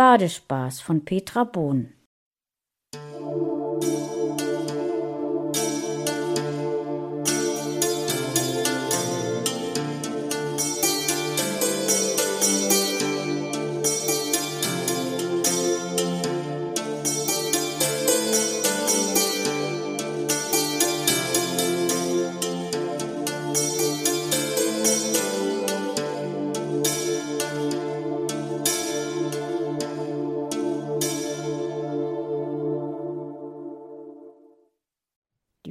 Badespaß von Petra Bohn.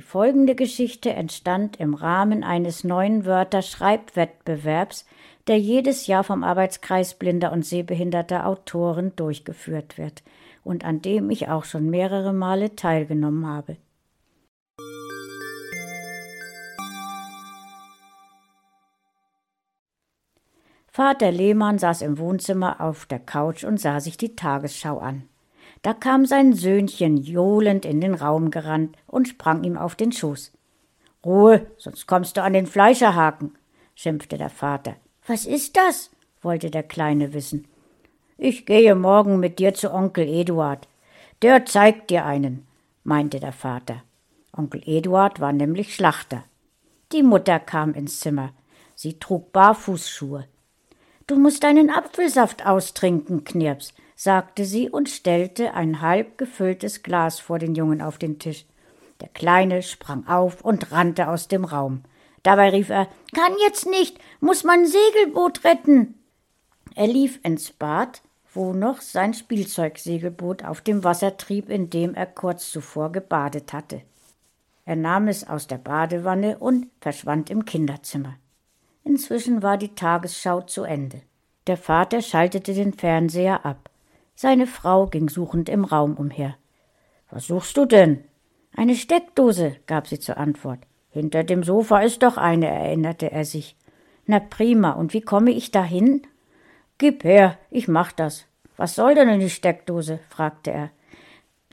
Folgende Geschichte entstand im Rahmen eines neuen Wörterschreibwettbewerbs, der jedes Jahr vom Arbeitskreis blinder und sehbehinderter Autoren durchgeführt wird und an dem ich auch schon mehrere Male teilgenommen habe. Vater Lehmann saß im Wohnzimmer auf der Couch und sah sich die Tagesschau an. Da kam sein Söhnchen johlend in den Raum gerannt und sprang ihm auf den Schoß. Ruhe, sonst kommst du an den Fleischerhaken, schimpfte der Vater. Was ist das? wollte der Kleine wissen. Ich gehe morgen mit dir zu Onkel Eduard. Der zeigt dir einen, meinte der Vater. Onkel Eduard war nämlich Schlachter. Die Mutter kam ins Zimmer. Sie trug Barfußschuhe. Du musst deinen Apfelsaft austrinken, Knirps, sagte sie und stellte ein halb gefülltes Glas vor den Jungen auf den Tisch. Der Kleine sprang auf und rannte aus dem Raum. Dabei rief er Kann jetzt nicht, muss mein Segelboot retten. Er lief ins Bad, wo noch sein Spielzeugsegelboot auf dem Wasser trieb, in dem er kurz zuvor gebadet hatte. Er nahm es aus der Badewanne und verschwand im Kinderzimmer. Inzwischen war die Tagesschau zu Ende. Der Vater schaltete den Fernseher ab. Seine Frau ging suchend im Raum umher. Was suchst du denn? Eine Steckdose, gab sie zur Antwort. Hinter dem Sofa ist doch eine, erinnerte er sich. Na prima, und wie komme ich dahin? Gib her, ich mach das. Was soll denn in die Steckdose? fragte er.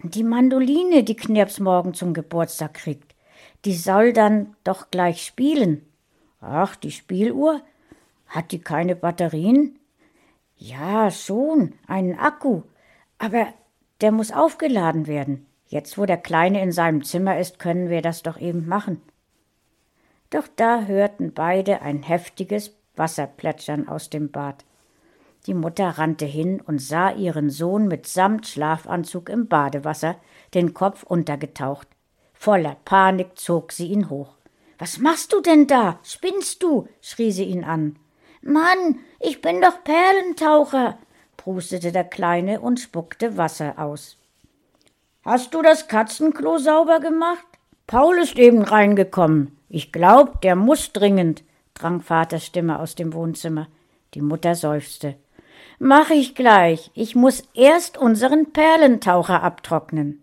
Die Mandoline, die Knirps morgen zum Geburtstag kriegt. Die soll dann doch gleich spielen. Ach, die Spieluhr? Hat die keine Batterien? Ja, schon, einen Akku. Aber der muss aufgeladen werden. Jetzt, wo der Kleine in seinem Zimmer ist, können wir das doch eben machen. Doch da hörten beide ein heftiges Wasserplätschern aus dem Bad. Die Mutter rannte hin und sah ihren Sohn mit Samtschlafanzug im Badewasser, den Kopf untergetaucht. Voller Panik zog sie ihn hoch. Was machst du denn da? Spinnst du? schrie sie ihn an. Mann, ich bin doch Perlentaucher, prustete der Kleine und spuckte Wasser aus. Hast du das Katzenklo sauber gemacht? Paul ist eben reingekommen. Ich glaub, der muss dringend, drang Vaters Stimme aus dem Wohnzimmer. Die Mutter seufzte. Mach ich gleich. Ich muss erst unseren Perlentaucher abtrocknen.